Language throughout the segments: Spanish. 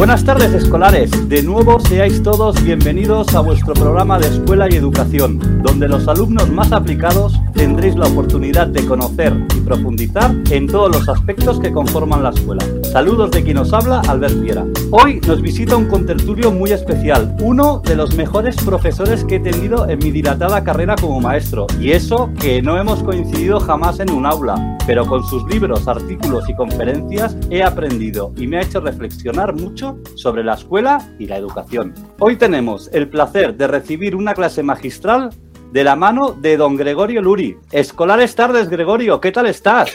Buenas tardes escolares, de nuevo seáis todos bienvenidos a vuestro programa de escuela y educación, donde los alumnos más aplicados tendréis la oportunidad de conocer y profundizar en todos los aspectos que conforman la escuela. Saludos de quien os habla, Albert Viera. Hoy nos visita un contertulio muy especial, uno de los mejores profesores que he tenido en mi dilatada carrera como maestro, y eso que no hemos coincidido jamás en un aula, pero con sus libros, artículos y conferencias he aprendido y me ha hecho reflexionar mucho sobre la escuela y la educación. Hoy tenemos el placer de recibir una clase magistral de la mano de don Gregorio Luri. Escolares tardes, Gregorio, ¿qué tal estás?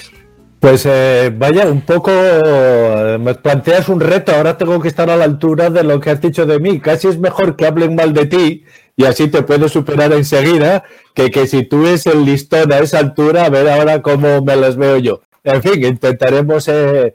Pues eh, vaya, un poco eh, me planteas un reto, ahora tengo que estar a la altura de lo que has dicho de mí. Casi es mejor que hablen mal de ti y así te puedo superar enseguida que que si tú es el listón a esa altura, a ver ahora cómo me las veo yo. En fin, intentaremos eh,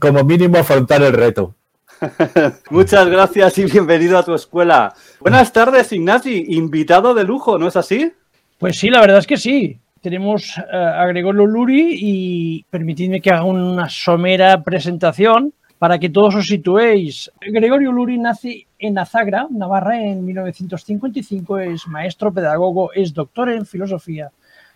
como mínimo afrontar el reto. Muchas gracias y bienvenido a tu escuela. Buenas tardes, Ignasi, invitado de lujo, ¿no es así? Pues sí, la verdad es que sí. Tenemos eh, a Gregorio Luri y permitidme que haga una somera presentación para que todos os situéis. Gregorio Luri nace en Azagra, Navarra, en 1955, es maestro, pedagogo, es doctor en filosofía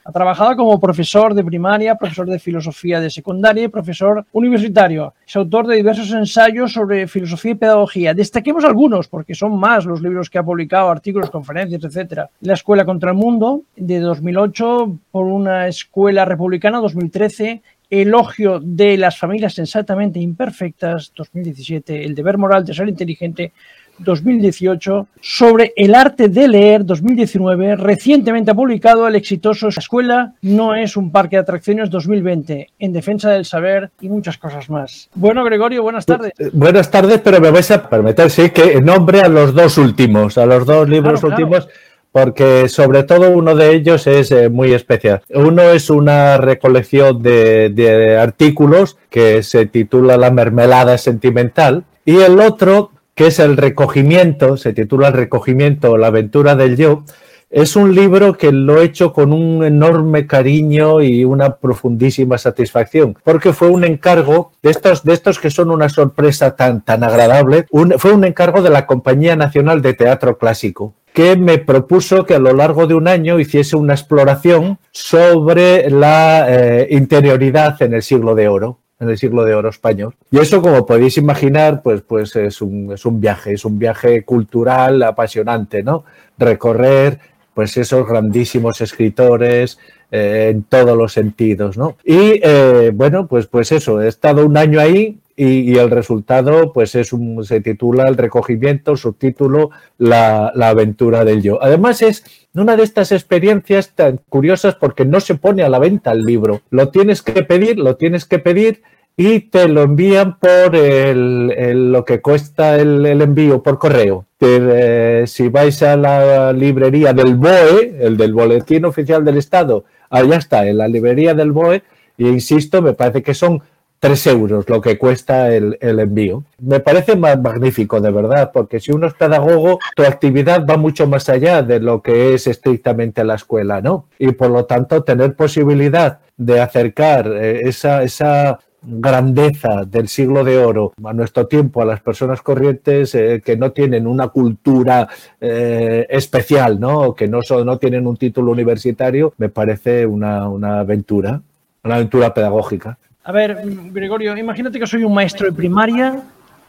ha trabajado como profesor de primaria, profesor de filosofía de secundaria y profesor universitario. Es autor de diversos ensayos sobre filosofía y pedagogía. Destaquemos algunos, porque son más los libros que ha publicado, artículos, conferencias, etc. La Escuela contra el Mundo, de 2008, por una escuela republicana, 2013, Elogio de las familias sensatamente imperfectas, 2017, El deber moral de ser inteligente, 2018, sobre el arte de leer 2019, recientemente ha publicado el exitoso Escuela no es un parque de atracciones 2020, en defensa del saber y muchas cosas más. Bueno, Gregorio, buenas tardes. Eh, buenas tardes, pero me vais a permitir, sí, que nombre a los dos últimos, a los dos libros últimos. Porque sobre todo uno de ellos es eh, muy especial. Uno es una recolección de, de artículos que se titula La mermelada sentimental y el otro que es el recogimiento, se titula El recogimiento, la aventura del yo, es un libro que lo he hecho con un enorme cariño y una profundísima satisfacción, porque fue un encargo de estos, de estos que son una sorpresa tan, tan agradable, fue un encargo de la Compañía Nacional de Teatro Clásico que me propuso que a lo largo de un año hiciese una exploración sobre la eh, interioridad en el siglo de oro en el siglo de oro español. Y eso, como podéis imaginar, pues, pues es, un, es un viaje, es un viaje cultural apasionante, ¿no? Recorrer pues esos grandísimos escritores eh, en todos los sentidos, ¿no? Y eh, bueno, pues, pues eso, he estado un año ahí y, el resultado pues es un, se titula El recogimiento, subtítulo la, la aventura del yo. Además es una de estas experiencias tan curiosas porque no se pone a la venta el libro. Lo tienes que pedir, lo tienes que pedir y te lo envían por el, lo que cuesta el, envío por correo. Eh, si vais a la librería del BOE, el del Boletín Oficial del Estado, allá está, en la librería del BOE, e insisto, me parece que son 3 euros lo que cuesta el, envío. Me parece magnífico, de verdad, porque si uno es pedagogo, tu actividad va mucho más allá de lo que es estrictamente la escuela, ¿no? Y por lo tanto, tener posibilidad de acercar eh, esa, esa grandeza del siglo de oro a nuestro tiempo a las personas corrientes eh, que no tienen una cultura eh, especial, ¿no? que no, son, no tienen un título universitario, me parece una, una aventura, una aventura pedagógica. A ver, Gregorio, imagínate que soy un maestro de primaria.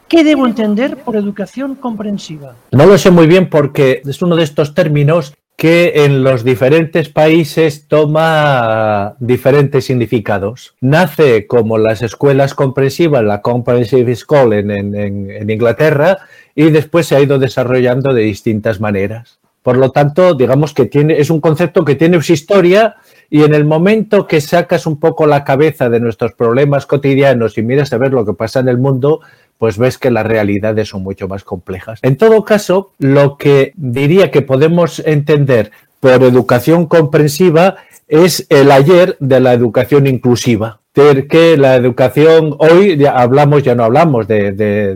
¿Qué debo entender por educación comprensiva? No lo sé muy bien porque es uno de estos términos que en los diferentes países toma diferentes significados. Nace como las escuelas comprensivas, la Comprehensive School en, en, Inglaterra, y después se ha ido desarrollando de distintas maneras. Por lo tanto, digamos que tiene, es un concepto que tiene su historia y en el momento que sacas un poco la cabeza de nuestros problemas cotidianos y miras a ver lo que pasa en el mundo, pues ves que las realidades son mucho más complejas. En todo caso, lo que diría que podemos entender por educación comprensiva es el ayer de la educación inclusiva que la educación, hoy ya hablamos, ya no hablamos de,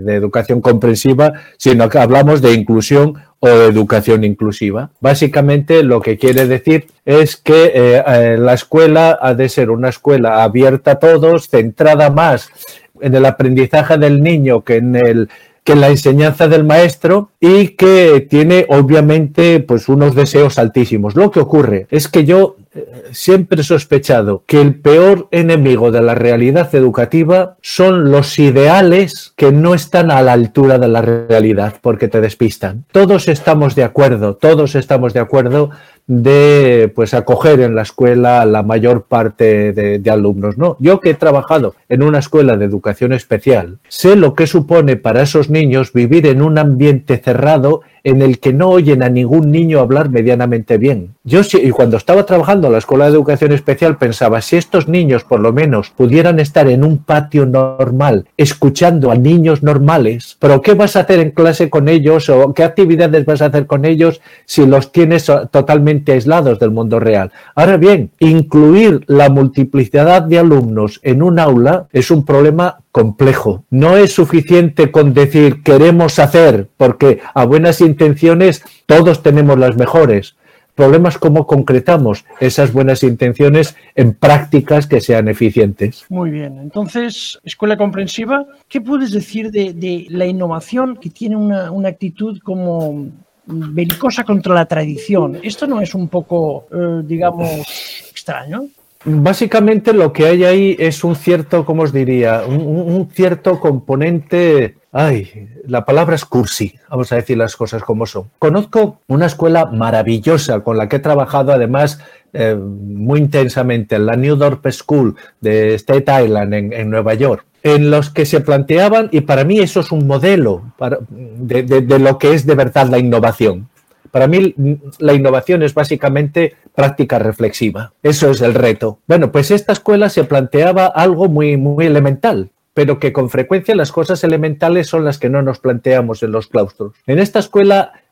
educación comprensiva, sino que hablamos de inclusión o educación inclusiva. Básicamente lo que quiere decir es que eh, eh, la escuela ha de ser una escuela abierta a todos, centrada más en el aprendizaje del niño que en el que la enseñanza del maestro y que tiene obviamente pues unos deseos altísimos. Lo que ocurre es que yo siempre he sospechado que el peor enemigo de la realidad educativa son los ideales que no están a la altura de la realidad porque te despistan. Todos estamos de acuerdo, todos estamos de acuerdo de pues acoger en la escuela la mayor parte de, de, alumnos. ¿no? Yo que he trabajado en una escuela de educación especial, sé lo que supone para esos niños vivir en un ambiente cerrado en el que no oyen a ningún niño hablar medianamente bien. Yo y cuando estaba trabajando la escuela de educación especial pensaba, si estos niños por lo menos pudieran estar en un patio normal, escuchando a niños normales, pero ¿qué vas a hacer en clase con ellos o qué actividades vas a hacer con ellos si los tienes totalmente aislados del mundo real? Ahora bien, incluir la multiplicidad de alumnos en un aula es un problema complejo. No es suficiente con decir queremos hacer, porque a buenas intenciones todos tenemos las mejores. Problemas cómo concretamos esas buenas intenciones en prácticas que sean eficientes. Muy bien, entonces, escuela comprensiva, ¿qué puedes decir de, la innovación que tiene una, una actitud como belicosa contra la tradición? ¿Esto no es un poco, eh, digamos, extraño? Básicamente lo que hay ahí es un cierto, ¿cómo os diría? Un, cierto componente. Ay, la palabra es cursi, vamos a decir las cosas como son. Conozco una escuela maravillosa con la que he trabajado además eh, muy intensamente, en la New Dorp School de State Island en, Nueva York en los que se planteaban, y para mí eso es un modelo de, lo que es de verdad la innovación. Para mí la innovación es básicamente práctica reflexiva. Eso es el reto. Bueno, pues esta escuela se planteaba algo muy, muy elemental pero que con frecuencia las cosas elementales son las que no nos planteamos en los claustros. En esta escuela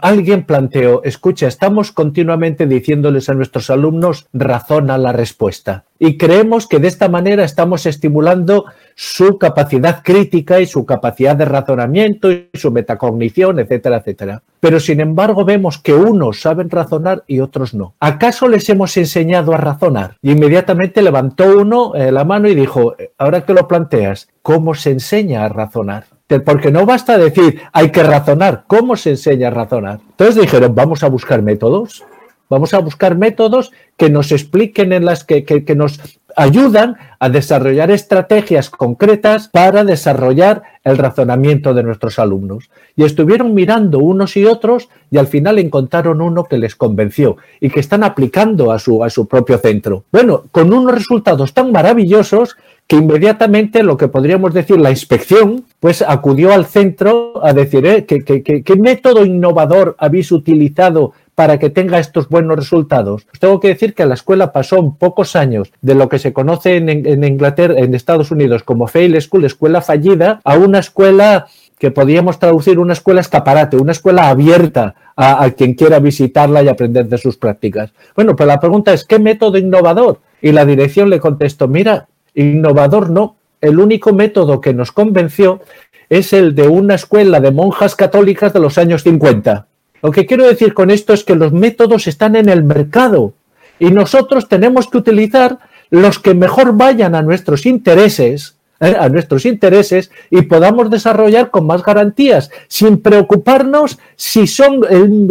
alguien planteó, escucha, estamos continuamente diciéndoles a nuestros alumnos, razona la respuesta. Y creemos que de esta manera estamos estimulando su capacidad crítica y su capacidad de razonamiento y su metacognición, etcétera, etcétera. Pero sin embargo vemos que unos saben razonar y otros no. ¿Acaso les hemos enseñado a razonar? Y inmediatamente levantó uno eh, la mano y dijo, ahora que lo planteas, ¿cómo se enseña a razonar? Porque no basta decir hay que razonar, ¿cómo se enseña a razonar? Entonces dijeron, vamos a buscar métodos, vamos a buscar métodos que nos expliquen en las que, que, nos ayudan a desarrollar estrategias concretas para desarrollar el razonamiento de nuestros alumnos. Y estuvieron mirando unos y otros y al final encontraron uno que les convenció y que están aplicando a su, a su propio centro. Bueno, con unos resultados tan maravillosos que inmediatamente lo que podríamos decir la inspección, pues acudió al centro a decir, ¿eh? ¿qué, método innovador habéis utilizado para que tenga estos buenos resultados. Pues tengo que decir que la escuela pasó pocos años de lo que se conoce en, Inglaterra, en Estados Unidos como fail school, escuela fallida, a una escuela que podríamos traducir una escuela escaparate, una escuela abierta a, a, quien quiera visitarla y aprender de sus prácticas. Bueno, pues la pregunta es, ¿qué método innovador? Y la dirección le contestó, mira, innovador no, el único método que nos convenció es el de una escuela de monjas católicas de los años 50. Lo que quiero decir con esto es que los métodos están en el mercado y nosotros tenemos que utilizar los que mejor vayan a nuestros intereses, ¿eh? a nuestros intereses y podamos desarrollar con más garantías, sin preocuparnos si son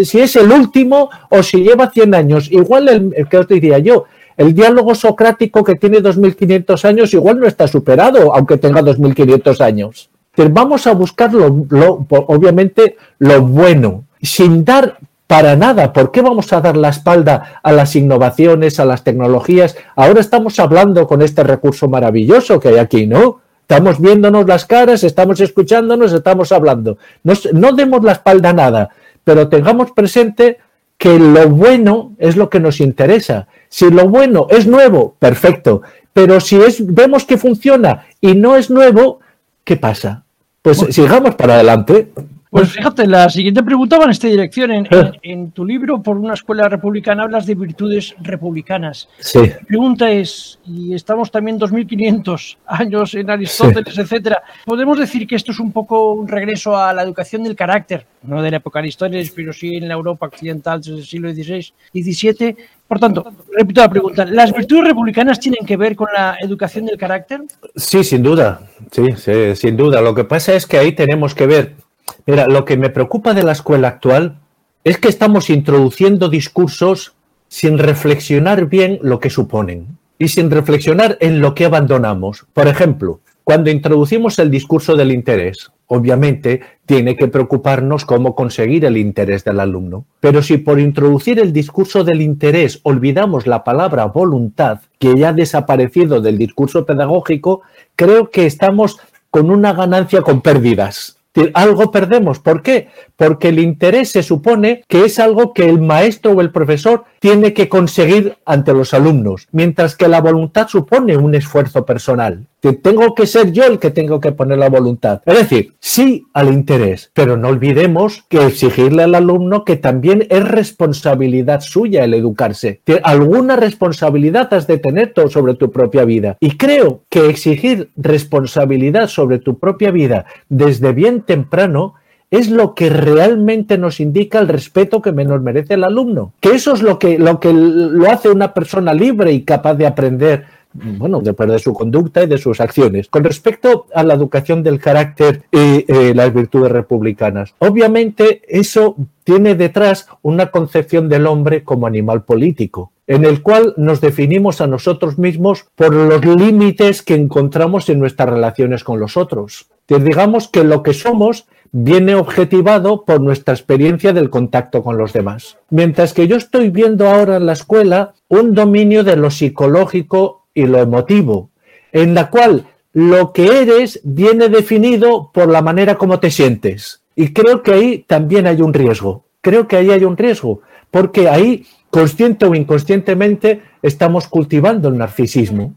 si es el último o si lleva 100 años. Igual el, que os diría yo, el diálogo socrático que tiene 2500 años igual no está superado, aunque tenga 2500 años. Vamos a buscar obviamente lo bueno, sin dar para nada. ¿Por qué vamos a dar la espalda a las innovaciones, a las tecnologías? Ahora estamos hablando con este recurso maravilloso que hay aquí, ¿no? Estamos viéndonos las caras, estamos escuchándonos, estamos hablando. no demos la espalda a nada, pero tengamos presente que lo bueno es lo que nos interesa. Si lo bueno es nuevo, perfecto. Pero si es, vemos que funciona y no es nuevo, ¿qué pasa? Pues sigamos para adelante. Pues fíjate, la siguiente pregunta va en esta dirección. En, tu libro, por una escuela republicana, hablas de virtudes republicanas. Sí. La pregunta es, y estamos también 2500 años en Aristóteles, etcétera, ¿podemos decir que esto es un poco un regreso a la educación del carácter? No de la época de Aristóteles, pero sí en la Europa occidental desde el siglo XVI, XVII. Por tanto, repito la pregunta, ¿las virtudes republicanas tienen que ver con la educación del carácter? Sí, sin duda, sí, sí sin duda. Lo que pasa es que ahí tenemos que ver Mira, lo que me preocupa de la escuela actual es que estamos introduciendo discursos sin reflexionar bien lo que suponen y sin reflexionar en lo que abandonamos. Por ejemplo, cuando introducimos el discurso del interés, obviamente tiene que preocuparnos cómo conseguir el interés del alumno. Pero si por introducir el discurso del interés olvidamos la palabra voluntad, que ya ha desaparecido del discurso pedagógico, creo que estamos con una ganancia con pérdidas algo perdemos. ¿Por qué? Porque el interés se supone que es algo que el maestro o el profesor tiene que conseguir ante los alumnos, mientras que la voluntad supone un esfuerzo personal. Que tengo que ser yo el que tengo que poner la voluntad. Es decir, sí al interés, pero no olvidemos que exigirle al alumno que también es responsabilidad suya el educarse. Que alguna responsabilidad has de tener sobre tu propia vida. Y creo que exigir responsabilidad sobre tu propia vida desde bien temprano es lo que realmente nos indica el respeto que menos merece el alumno. Que eso es lo que lo, que lo hace una persona libre y capaz de aprender bueno, de su conducta y de sus acciones. Con respecto a la educación del carácter y eh, las virtudes republicanas, obviamente eso tiene detrás una concepción del hombre como animal político, en el cual nos definimos a nosotros mismos por los límites que encontramos en nuestras relaciones con los otros. digamos que lo que somos viene objetivado por nuestra experiencia del contacto con los demás. Mientras que yo estoy viendo ahora en la escuela un dominio de lo psicológico y lo emotivo, en la cual lo que eres viene definido por la manera como te sientes. Y creo que ahí también hay un riesgo. Creo que ahí hay un riesgo, porque ahí, consciente o inconscientemente, estamos cultivando el narcisismo.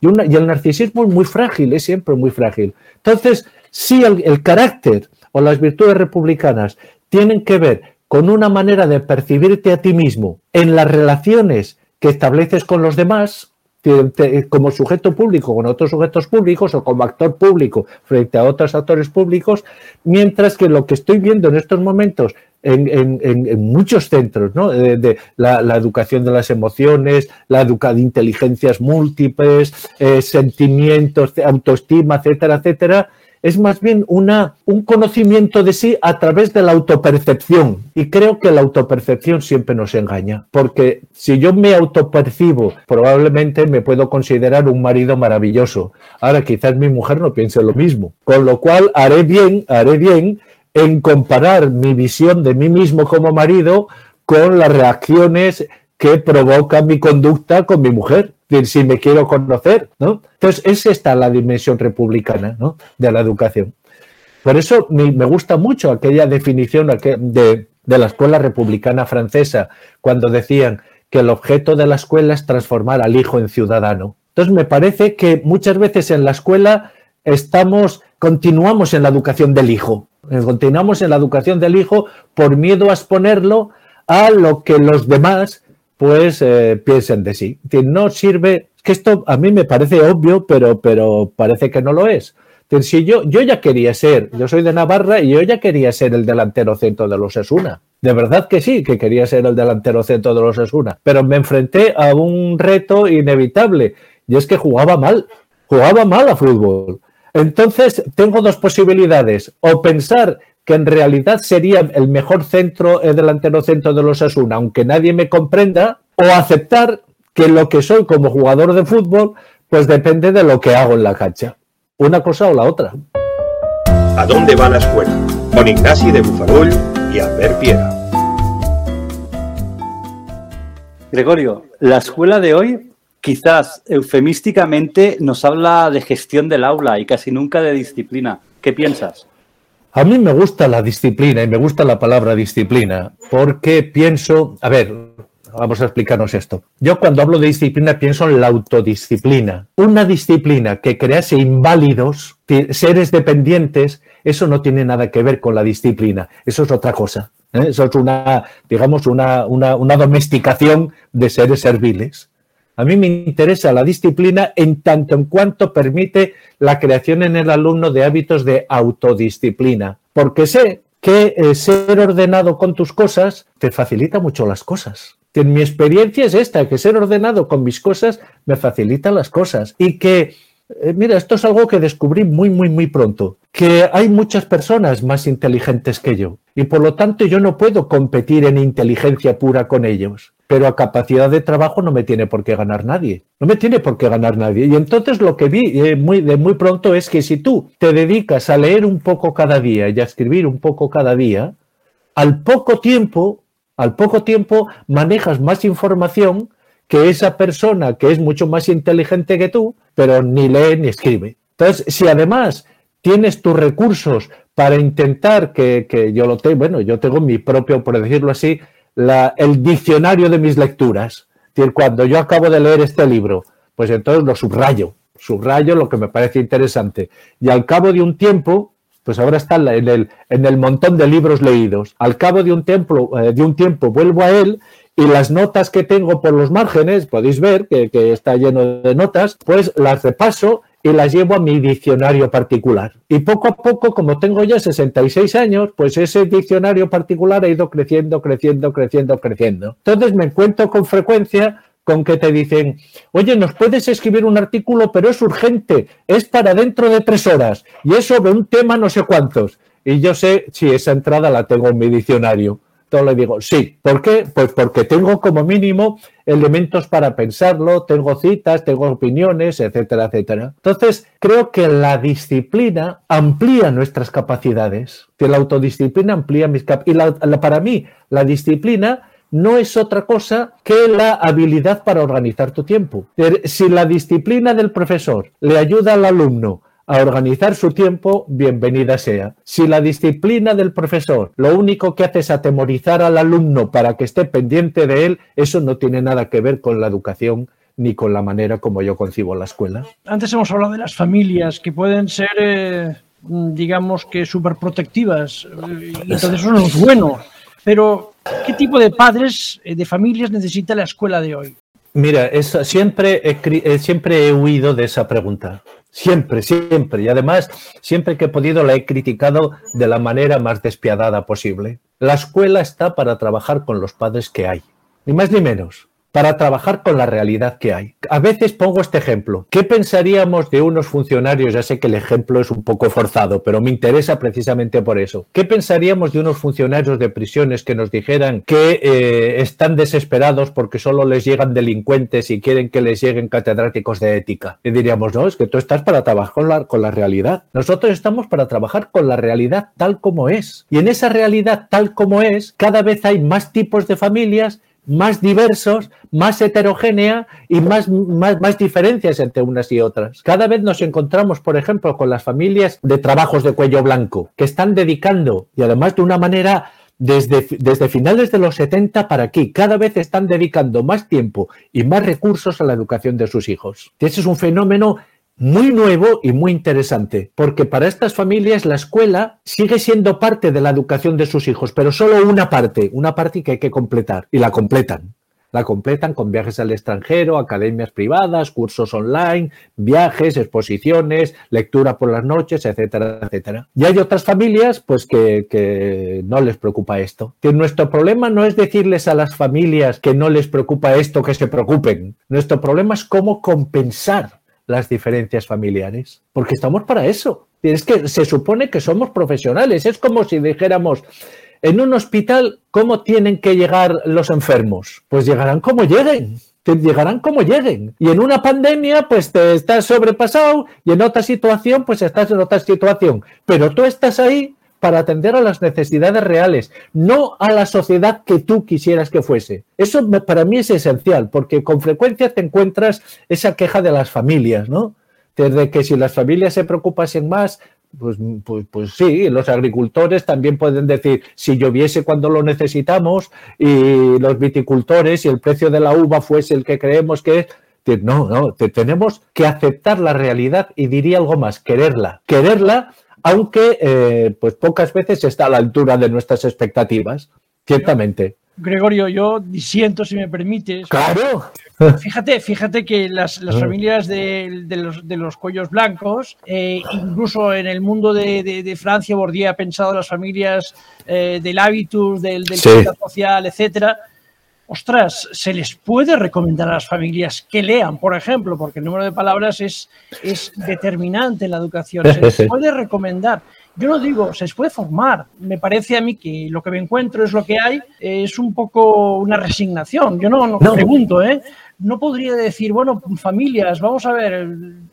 Y, el narcisismo es muy frágil, es siempre muy frágil. Entonces, si el carácter o las virtudes republicanas tienen que ver con una manera de percibirte a ti mismo en las relaciones que estableces con los demás, como sujeto público con otros sujetos públicos o como actor público frente a otros actores públicos, mientras que lo que estoy viendo en estos momentos en, muchos centros, ¿no? de, la, educación de las emociones, la educación de inteligencias múltiples, eh, sentimientos, autoestima, etcétera, etcétera, es más bien una, un conocimiento de sí a través de la autopercepción. Y creo que la autopercepción siempre nos engaña, porque si yo me autopercibo, probablemente me puedo considerar un marido maravilloso. Ahora quizás mi mujer no piense lo mismo, con lo cual haré bien, haré bien en comparar mi visión de mí mismo como marido con las reacciones que provoca mi conducta con mi mujer si me quiero conocer, ¿no? Entonces, es esta la dimensión republicana, ¿no? De la educación. Por eso me, gusta mucho aquella definición de, de la escuela republicana francesa, cuando decían que el objeto de la escuela es transformar al hijo en ciudadano. Entonces, me parece que muchas veces en la escuela estamos, continuamos en la educación del hijo, continuamos en la educación del hijo por miedo a exponerlo a lo que los demás pues eh, piensen de sí. Que no sirve, que esto a mí me parece obvio, pero, pero parece que no lo es. Si yo, yo ya quería ser, yo soy de Navarra y yo ya quería ser el delantero centro de los Esuna. De verdad que sí, que quería ser el delantero centro de los Esuna. Pero me enfrenté a un reto inevitable y es que jugaba mal, jugaba mal a fútbol. Entonces tengo dos posibilidades, o pensar que en realidad sería el mejor centro, el delantero centro de los Asuna, aunque nadie me comprenda, o aceptar que lo que soy como jugador de fútbol, pues depende de lo que hago en la cancha. Una cosa o la otra. ¿A dónde va la escuela? Con Ignasi de Bufarull y Albert Piera. Gregorio, la escuela de hoy quizás eufemísticamente nos habla de gestión del aula y casi nunca de disciplina. ¿Qué piensas? A mí me gusta la disciplina y me gusta la palabra disciplina porque pienso, a ver, vamos a explicarnos esto. Yo cuando hablo de disciplina pienso en la autodisciplina. Una disciplina que crease inválidos, seres dependientes, Eso no tiene nada que ver con la disciplina, eso es otra cosa. ¿eh? Eso es una, digamos, una, una domesticación de seres serviles. A mí me interesa la disciplina en tanto en cuanto permite la creación en el alumno de hábitos de autodisciplina, porque sé que eh, ser ordenado con tus cosas te facilita mucho las cosas. En mi experiencia es esta, que ser ordenado con mis cosas me facilita las cosas y que eh, mira, esto es algo que descubrí muy, muy, muy pronto, que hay muchas personas más inteligentes que yo y por lo tanto yo no puedo competir en inteligencia pura con ellos, pero a capacidad de trabajo no me tiene por qué ganar nadie, no me tiene por qué ganar nadie. Y entonces lo que vi eh, muy, de muy pronto es que si tú te dedicas a leer un poco cada día y a escribir un poco cada día, al poco tiempo, al poco tiempo manejas más información que esa persona que es mucho más inteligente que tú, pero ni lee ni escribe. Entonces, si además tienes tus recursos para intentar que, yo lo tengo, bueno, yo tengo mi propio, por decirlo así, el diccionario de mis lecturas. Cuando yo acabo de leer este libro, pues entonces lo subrayo, subrayo lo que me parece interesante. Y al cabo de un tiempo, pues ahora está en el, en el montón de libros leídos. Al cabo de un, tiempo, eh, de un tiempo vuelvo a él y las notas que tengo por los márgenes, podéis ver que, está lleno de notas, pues las repaso y las llevo a mi diccionario particular. Y poco a poco, como tengo ya 66 años, pues ese diccionario particular ha ido creciendo, creciendo, creciendo, creciendo. Entonces me encuentro con frecuencia con que te dicen, oye, nos puedes escribir un artículo, pero es urgente, es para dentro de tres horas y es sobre un tema no sé cuántos. Y yo sé si esa entrada la tengo en mi diccionario. Le digo, sí. ¿Por qué? Pues porque tengo como mínimo elementos para pensarlo, tengo citas, tengo opiniones, etcétera, etcétera. Entonces, creo que la disciplina amplía nuestras capacidades. Que la autodisciplina amplía mis capacidades. Y para mí, la disciplina no es otra cosa que la habilidad para organizar tu tiempo. Si la disciplina del profesor le ayuda al alumno a organizar su tiempo, bienvenida sea. Si la disciplina del profesor lo único que hace es atemorizar al alumno para que esté pendiente de él, eso no tiene nada que ver con la educación ni con la manera como yo concibo la escuela. Antes hemos hablado de las familias que pueden ser, eh, digamos que súper protectivas, eh, y entonces eso no es bueno. Pero, ¿qué tipo de padres, eh, de familias necesita la escuela de hoy? Mira, siempre, siempre he huido de esa pregunta. Siempre, siempre. Y además, siempre que he podido la he criticado de la manera más despiadada posible. La escuela está para trabajar con los padres que hay. Ni más ni menos para trabajar con la realidad que hay. A veces pongo este ejemplo. ¿Qué pensaríamos de unos funcionarios? Ya sé que el ejemplo es un poco forzado, pero me interesa precisamente por eso. ¿Qué pensaríamos de unos funcionarios de prisiones que nos dijeran que eh, están desesperados porque solo les llegan delincuentes y quieren que les lleguen catedráticos de ética? Y diríamos, no, es que tú estás para trabajar con la, con la realidad. Nosotros estamos para trabajar con la realidad tal como es. Y en esa realidad tal como es, cada vez hay más tipos de familias más diversos, más heterogénea y más, más, diferencias entre unas y otras. Cada vez nos encontramos, por ejemplo, con las familias de trabajos de cuello blanco, que están dedicando, y además de una manera desde, desde, finales de los 70 para aquí, cada vez están dedicando más tiempo y más recursos a la educación de sus hijos. Ese es un fenómeno muy nuevo y muy interesante, porque para estas familias la escuela sigue siendo parte de la educación de sus hijos, pero solo una parte, una parte que hay que completar, y la completan. La completan con viajes al extranjero, academias privadas, cursos online, viajes, exposiciones, lectura por las noches, etcétera, etcétera. Y hay otras familias, pues, que, que no les preocupa esto. Que nuestro problema no es decirles a las familias que no les preocupa esto, que se preocupen. Nuestro problema es cómo compensar las diferencias familiares, porque estamos para eso. Es que se supone que somos profesionales, es como si dijéramos, en un hospital, ¿cómo tienen que llegar los enfermos? Pues llegarán como lleguen llegarán como lleguen. Y en una pandemia, pues te estás sobrepasado y en otra situación, pues estás en otra situación. Pero tú estás ahí para atender a las necesidades reales, no a la sociedad que tú quisieras que fuese. Eso para mí es esencial, porque con frecuencia te encuentras esa queja de las familias, ¿no? Desde que si las familias se preocupasen más, pues, pues, pues, sí, los agricultores también pueden decir, si lloviese cuando lo necesitamos y los viticultores, y el precio de la uva fuese el que creemos que es, no, no, tenemos que aceptar la realidad y diría algo más, quererla, quererla aunque eh, pues pocas veces está a la altura de nuestras expectativas, ciertamente. Gregorio, yo disiento, si me permites. Claro. Fíjate, fíjate que las, las familias de, de, los, de, los, cuellos blancos, eh, incluso en el mundo de, de, Francia, Bourdieu ha pensado en las familias eh, del hábitus, del, del Sí. social, etcétera. Ostras, se les puede recomendar a las familias que lean, por ejemplo, porque el número de palabras es, es determinante en la educación. Se les puede recomendar. Yo no digo, se les puede formar. Me parece a mí que lo que me encuentro es lo que hay, es un poco una resignación. Yo no, no, No. pregunto, ¿eh? No podría decir, bueno, familias, vamos a ver,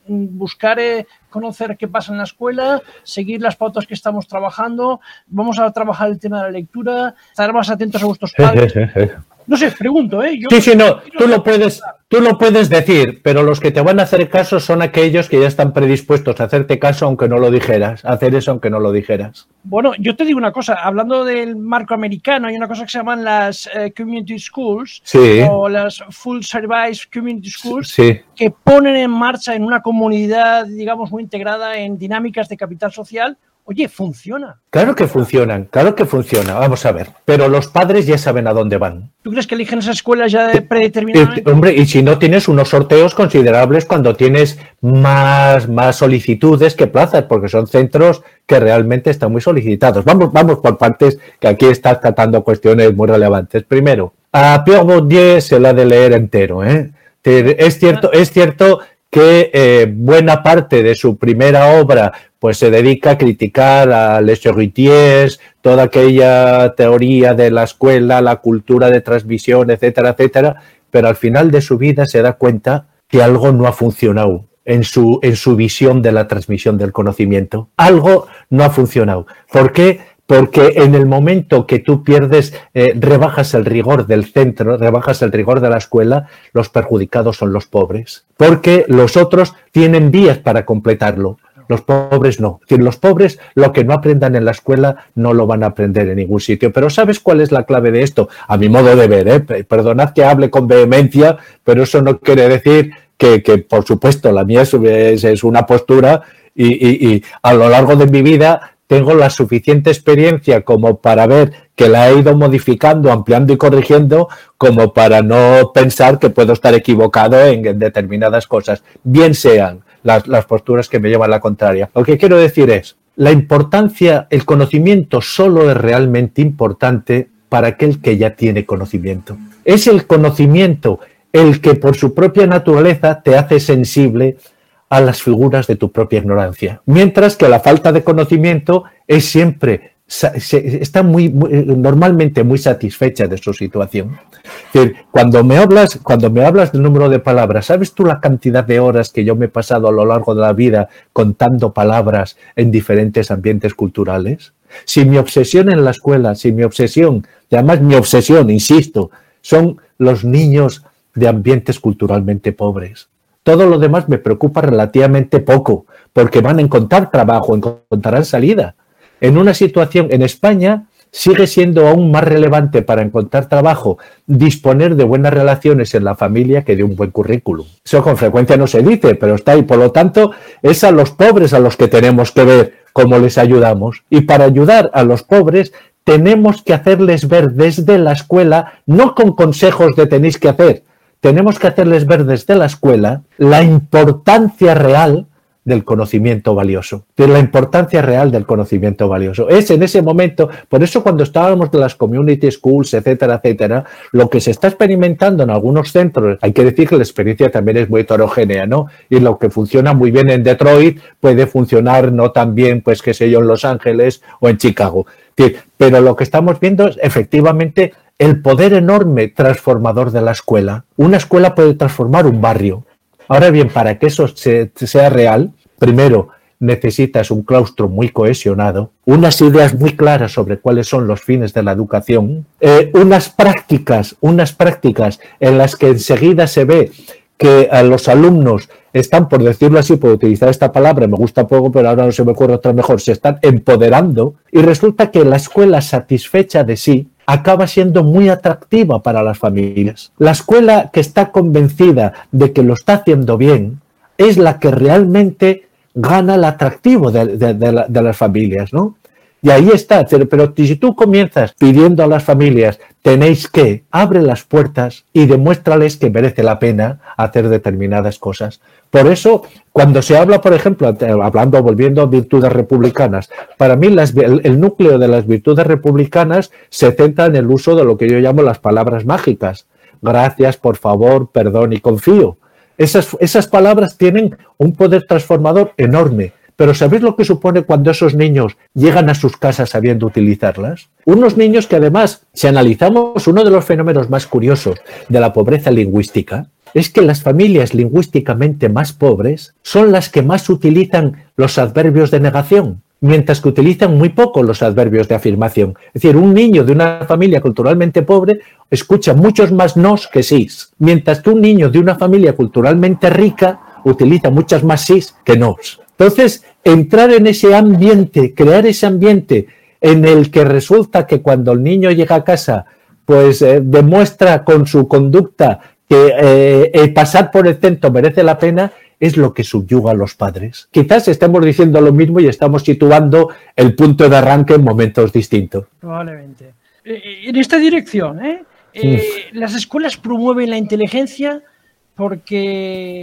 buscar eh, conocer qué pasa en la escuela, seguir las pautas que estamos trabajando, vamos a trabajar el tema de la lectura, estar más atentos a vuestros padres. No sé, pregunto, ¿eh? Yo Sí, sí, no, tú lo puedes, tú lo puedes decir, pero los que te van a hacer caso son aquellos que ya están predispuestos a hacerte caso aunque no lo dijeras, a hacer eso aunque no lo dijeras. Bueno, yo te digo una cosa, hablando del marco americano, hay una cosa que se llaman las eh, community schools Sí. o las full service community schools Sí. que ponen en marcha en una comunidad, digamos, muy integrada en dinámicas de capital social. Oye, funciona. Claro que funcionan, claro que funciona, vamos a ver. Pero los padres ya saben a dónde van. ¿Tú crees que eligen esas escuelas ya Eh, predeterminadamente? hombre, y si no tienes unos sorteos considerables cuando tienes más, más solicitudes que plazas, porque son centros que realmente están muy solicitados. Vamos, vamos por partes, que aquí estás tratando cuestiones muy relevantes. Primero, a Pierre Bourdieu se la ha de leer entero. ¿eh? Es cierto, es cierto que eh, buena parte de su primera obra pues se dedica a criticar a Les Charretiers, toda aquella teoría de la escuela, la cultura de transmisión, etcétera, etcétera, pero al final de su vida se da cuenta que algo no ha funcionado en su, en su visión de la transmisión del conocimiento. Algo no ha funcionado. ¿Por qué? Porque en el momento que tú pierdes, eh, rebajas el rigor del centro, rebajas el rigor de la escuela, los perjudicados son los pobres. Porque los otros tienen vías para completarlo. Los pobres no. Decir, Los pobres lo que no aprendan en la escuela no lo van a aprender en ningún sitio. Pero ¿sabes cuál es la clave de esto? A mi modo de ver, ¿eh? Pe- perdonad que hable con vehemencia, pero eso no quiere decir que, que, por supuesto, la mía es, una postura y, y- a lo largo de mi vida tengo la suficiente experiencia como para ver que la he ido modificando, ampliando y corrigiendo, como para no pensar que puedo estar equivocado en determinadas cosas, bien sean las, las posturas que me llevan la contraria. Lo que quiero decir es, la importancia, el conocimiento solo es realmente importante para aquel que ya tiene conocimiento. Es el conocimiento el que por su propia naturaleza te hace sensible a las figuras de tu propia ignorancia. Mientras que la falta de conocimiento es siempre, sa- se- está muy, normalmente muy satisfecha de su situación. Es cuando me hablas, cuando me hablas del número de palabras, ¿sabes tú la cantidad de horas que yo me he pasado a lo largo de la vida contando palabras en diferentes ambientes culturales? Si mi obsesión en la escuela, si mi obsesión, además mi obsesión, insisto, son los niños de ambientes culturalmente pobres. Todo lo demás me preocupa relativamente poco, porque van a encontrar trabajo, encontrarán salida. En una situación en España sigue siendo aún más relevante para encontrar trabajo disponer de buenas relaciones en la familia que de un buen currículum. Eso con frecuencia no se dice, pero está ahí. Por lo tanto, es a los pobres a los que tenemos que ver cómo les ayudamos. Y para ayudar a los pobres tenemos que hacerles ver desde la escuela, no con consejos de tenéis que hacer, tenemos que hacerles ver desde la escuela la importancia real del conocimiento valioso, de la importancia real del conocimiento valioso. Es en ese momento, por eso cuando estábamos de las community schools, etcétera, etcétera, lo que se está experimentando en algunos centros, hay que decir que la experiencia también es muy heterogénea, ¿no? Y lo que funciona muy bien en Detroit puede funcionar no tan bien, pues qué sé yo, en Los Ángeles o en Chicago. Pero lo que estamos viendo es efectivamente el poder enorme transformador de la escuela. Una escuela puede transformar un barrio. Ahora bien, para que eso se- sea real, primero necesitas un claustro muy cohesionado, unas ideas muy claras sobre cuáles son los fines de la educación, eh, unas prácticas, unas prácticas en las que enseguida se ve que a los alumnos están, por decirlo así, por utilizar esta palabra, me gusta poco, pero ahora no se me ocurre otra mejor, se están empoderando y resulta que la escuela satisfecha de sí acaba siendo muy atractiva para las familias. La escuela que está convencida de que lo está haciendo bien es la que realmente gana el atractivo de, las familias, ¿no? Y ahí está, pero si tú comienzas pidiendo a las familias, tenéis que, abre las puertas y demuéstrales que merece la pena hacer determinadas cosas. Por eso, cuando se habla, por ejemplo, hablando, volviendo a virtudes republicanas, para mí el, núcleo de las virtudes republicanas se centra en el uso de lo que yo llamo las palabras mágicas. Gracias, por favor, perdón y confío. Esas, palabras tienen un poder transformador enorme. Pero ¿sabéis lo que supone cuando esos niños llegan a sus casas sabiendo utilizarlas? Unos niños que además, si analizamos uno de los fenómenos más curiosos de la pobreza lingüística, es que las familias lingüísticamente más pobres son las que más utilizan los adverbios de negación, mientras que utilizan muy poco los adverbios de afirmación. Es decir, un niño de una familia culturalmente pobre escucha muchos más nos que sís, mientras que un niño de una familia culturalmente rica utiliza muchas más sís que nos. Entonces, entrar en ese ambiente, crear ese ambiente en el que resulta que cuando el niño llega a casa, pues eh, demuestra con su conducta que eh, pasar por el centro merece la pena, es lo que subyuga a los padres. Quizás estemos diciendo lo mismo y estamos situando el punto de arranque en momentos distintos. Probablemente. Eh, en esta dirección, ¿eh? las escuelas promueven la inteligencia porque...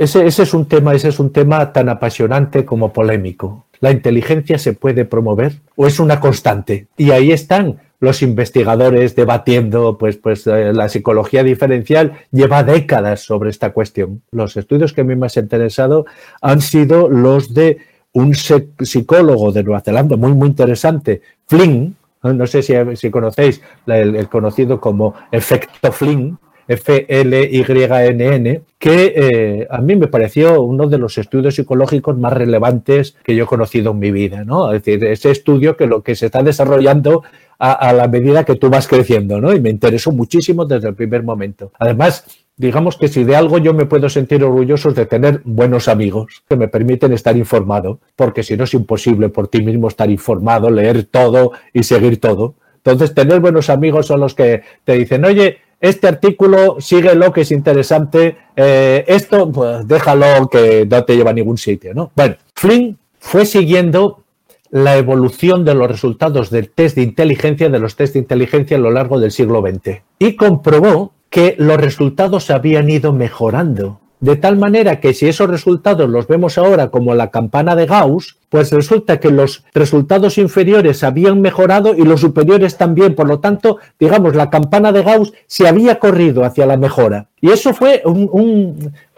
ese, ese, es un tema, ese es un tema tan apasionante como polémico. ¿La inteligencia se puede promover o es una constante? Y ahí están los investigadores debatiendo, pues, pues eh, la psicología diferencial lleva décadas sobre esta cuestión. Los estudios que a mí me han interesado han sido los de un psicólogo de Nueva Zelanda muy, muy interesante, Flynn, no sé si, si conocéis el, conocido como efecto Flynn, F-L-Y-N-N, que eh, a mí me pareció uno de los estudios psicológicos más relevantes que yo he conocido en mi vida, ¿no? Es decir, ese estudio que lo que se está desarrollando a, la medida que tú vas creciendo, ¿no? Y me interesó muchísimo desde el primer momento. Además, digamos que si de algo yo me puedo sentir orgulloso es de tener buenos amigos que me permiten estar informado, porque si no es imposible por ti mismo estar informado, leer todo y seguir todo. Entonces, tener buenos amigos son los que te dicen, oye, este artículo, síguelo, que es interesante, eh, esto, pues déjalo que no te lleva a ningún sitio, ¿no? Bueno, Flynn fue siguiendo la evolución de los resultados del test de inteligencia, de los test de inteligencia a lo largo del siglo XX, y comprobó que los resultados habían ido mejorando de tal manera que si esos resultados los vemos ahora como la campana de Gauss, pues resulta que los resultados inferiores habían mejorado y los superiores también. Por lo tanto, digamos, la campana de Gauss se había corrido hacia la mejora. Y eso fue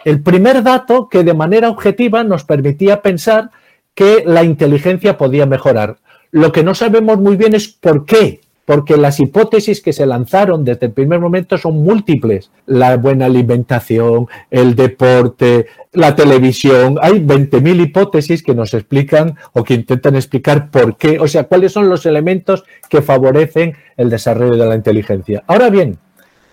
el primer dato que de manera objetiva nos permitía pensar que la inteligencia podía mejorar. Lo que no sabemos muy bien es por qué porque las hipótesis que se lanzaron desde el primer momento son múltiples. La buena alimentación, el deporte, la televisión. Hay 20.000 hipótesis que nos explican o que intentan explicar por qué, o sea, cuáles son los elementos que favorecen el desarrollo de la inteligencia. Ahora bien,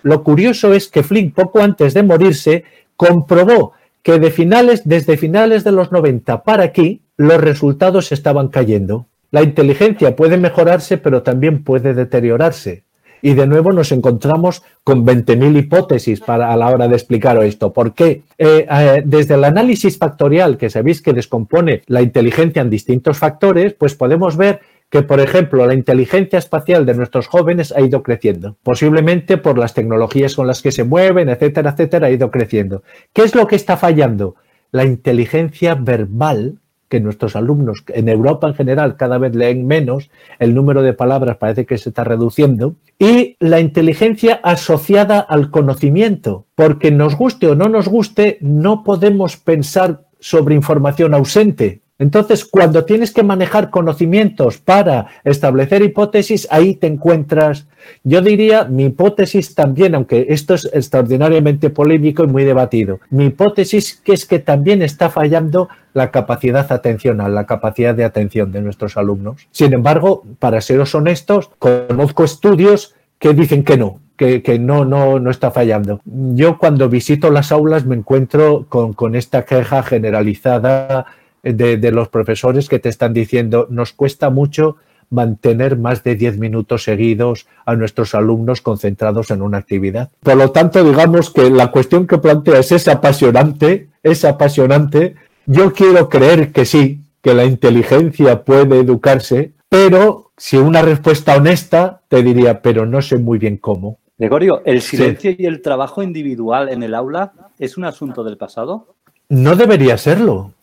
lo curioso es que Flynn, poco antes de morirse, comprobó que de finales, desde finales de los 90 para aquí, los resultados estaban cayendo. La inteligencia puede mejorarse, pero también puede deteriorarse. Y de nuevo nos encontramos con 20.000 hipótesis para, a la hora de explicar esto. ¿Por qué? Eh, eh, desde el análisis factorial, que sabéis que descompone la inteligencia en distintos factores, pues podemos ver que, por ejemplo, la inteligencia espacial de nuestros jóvenes ha ido creciendo, posiblemente por las tecnologías con las que se mueven, etcétera, etcétera, ha ido creciendo. ¿Qué es lo que está fallando? La inteligencia verbal que nuestros alumnos en Europa en general cada vez leen menos, el número de palabras parece que se está reduciendo, y la inteligencia asociada al conocimiento, porque nos guste o no nos guste, no podemos pensar sobre información ausente. Entonces, cuando tienes que manejar conocimientos para establecer hipótesis, ahí te encuentras, yo diría, mi hipótesis también, aunque esto es extraordinariamente polémico y muy debatido, mi hipótesis que es que también está fallando la capacidad atencional, la capacidad de atención de nuestros alumnos. Sin embargo, para seros honestos, conozco estudios que dicen que no, que, no, no, no está fallando. Yo cuando visito las aulas me encuentro con, con esta queja generalizada de, los profesores que te están diciendo, nos cuesta mucho mantener más de 10 minutos seguidos a nuestros alumnos concentrados en una actividad. Por lo tanto, digamos que la cuestión que plantea es apasionante, es apasionante, Yo quiero creer que sí, que la inteligencia puede educarse, pero si una respuesta honesta te diría, pero no sé muy bien cómo. Gregorio, ¿el silencio y el trabajo individual en el aula es un asunto del pasado? No debería serlo.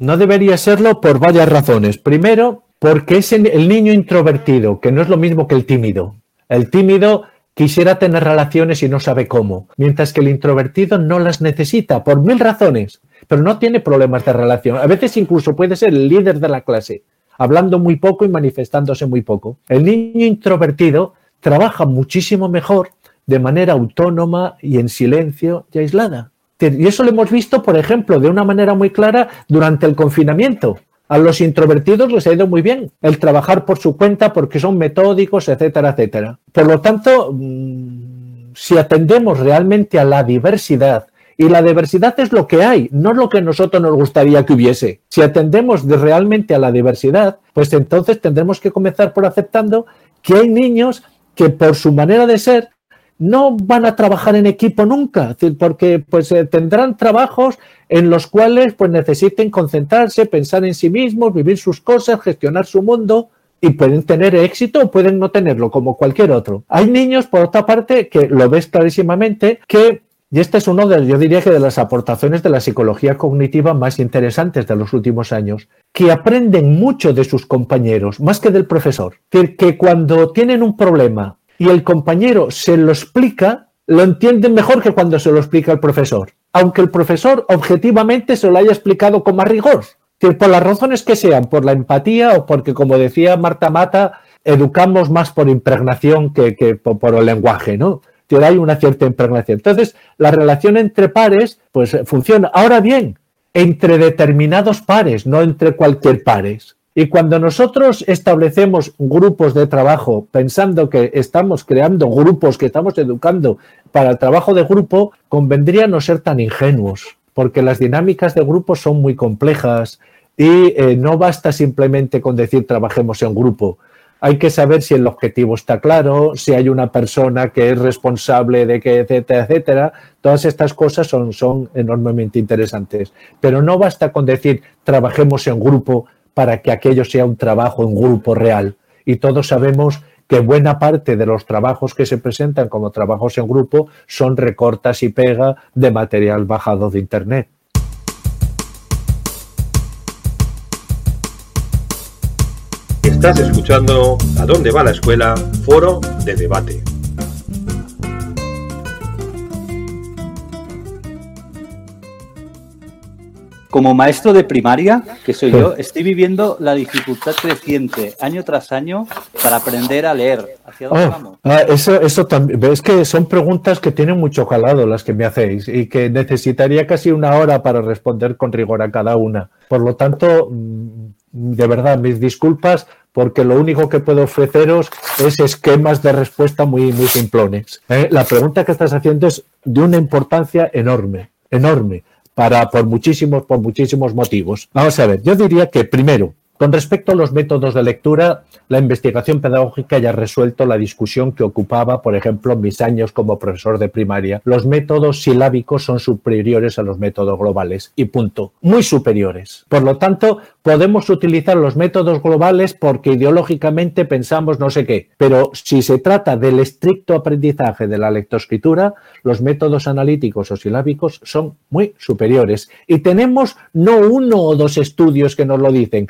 No debería serlo por varias razones. Primero, porque es el niño introvertido, que no es lo mismo que el tímido. El tímido quisiera tener relaciones y no sabe cómo, mientras que el introvertido no las necesita por mil razones, pero no tiene problemas de relación. A veces incluso puede ser el líder de la clase, hablando muy poco y manifestándose muy poco. El niño introvertido trabaja muchísimo mejor de manera autónoma y en silencio y aislada. Y eso lo hemos visto, por ejemplo, de una manera muy clara durante el confinamiento. A los introvertidos les ha ido muy bien el trabajar por su cuenta porque son metódicos, etcétera, etcétera. Por lo tanto, mm, si atendemos realmente a la diversidad, y la diversidad es lo que hay, no lo que nosotros nos gustaría que hubiese. Si atendemos realmente a la diversidad, pues entonces tendremos que comenzar por aceptando que hay niños que por su manera de ser no van a trabajar en equipo nunca, porque pues eh, tendrán trabajos en los cuales pues necesiten concentrarse, pensar en sí mismos, vivir sus cosas, gestionar su mundo y pueden tener éxito o pueden no tenerlo como cualquier otro. Hay niños, por otra parte, que lo ves clarísimamente, que y este es uno de, yo diría que de las aportaciones de la psicología cognitiva más interesantes de los últimos años, que aprenden mucho de sus compañeros, más que del profesor. Que, que cuando tienen un problema y el compañero se lo explica, lo entienden mejor que cuando se lo explica el profesor, aunque el profesor objetivamente se lo haya explicado con más rigor. Que por las razones que sean, por la empatía o porque, como decía Marta Mata, educamos más por impregnación que, por, el lenguaje, ¿no? Hay una cierta impregnación. Entonces, la relación entre pares, pues funciona. Ahora bien, entre determinados pares, no entre cualquier pares. Y cuando nosotros establecemos grupos de trabajo pensando que estamos creando grupos, que estamos educando para el trabajo de grupo, convendría no ser tan ingenuos, porque las dinámicas de grupo son muy complejas y eh, no basta simplemente con decir trabajemos en grupo. Hay que saber si el objetivo está claro, si hay una persona que es responsable de que, etcétera, etcétera. Todas estas cosas son, son enormemente interesantes. Pero no basta con decir trabajemos en grupo para que aquello sea un trabajo en grupo real. Y todos sabemos que buena parte de los trabajos que se presentan como trabajos en grupo son recortas y pega de material bajado de Internet. Estás escuchando A dónde va la escuela, foro de debate. Como maestro de primaria, que soy yo, estoy viviendo la dificultad creciente año tras año para aprender a leer. ¿Hacia dónde ah, vamos? Ah, eso, eso también. Ves que son preguntas que tienen mucho calado las que me hacéis y que necesitaría casi una hora para responder con rigor a cada una. Por lo tanto, mm, de verdad, mis disculpas, porque lo único que puedo ofreceros es esquemas de respuesta muy, muy simplones. ¿eh? La pregunta que estás haciendo es de una importancia enorme, enorme para, por, muchísimos, por muchísimos motivos. Vamos a ver, yo diría que primero, con respecto a los métodos de lectura, la investigación pedagógica ya ha resuelto la discusión que ocupaba, por ejemplo, mis años como profesor de primaria. Los métodos silábicos son superiores a los métodos globales y punto. Muy superiores. Por lo tanto, podemos utilizar los métodos globales porque ideológicamente pensamos no sé qué. Pero si se trata del estricto aprendizaje de la lectoescritura, los métodos analíticos o silábicos son muy superiores. Y tenemos no uno o dos estudios que nos lo dicen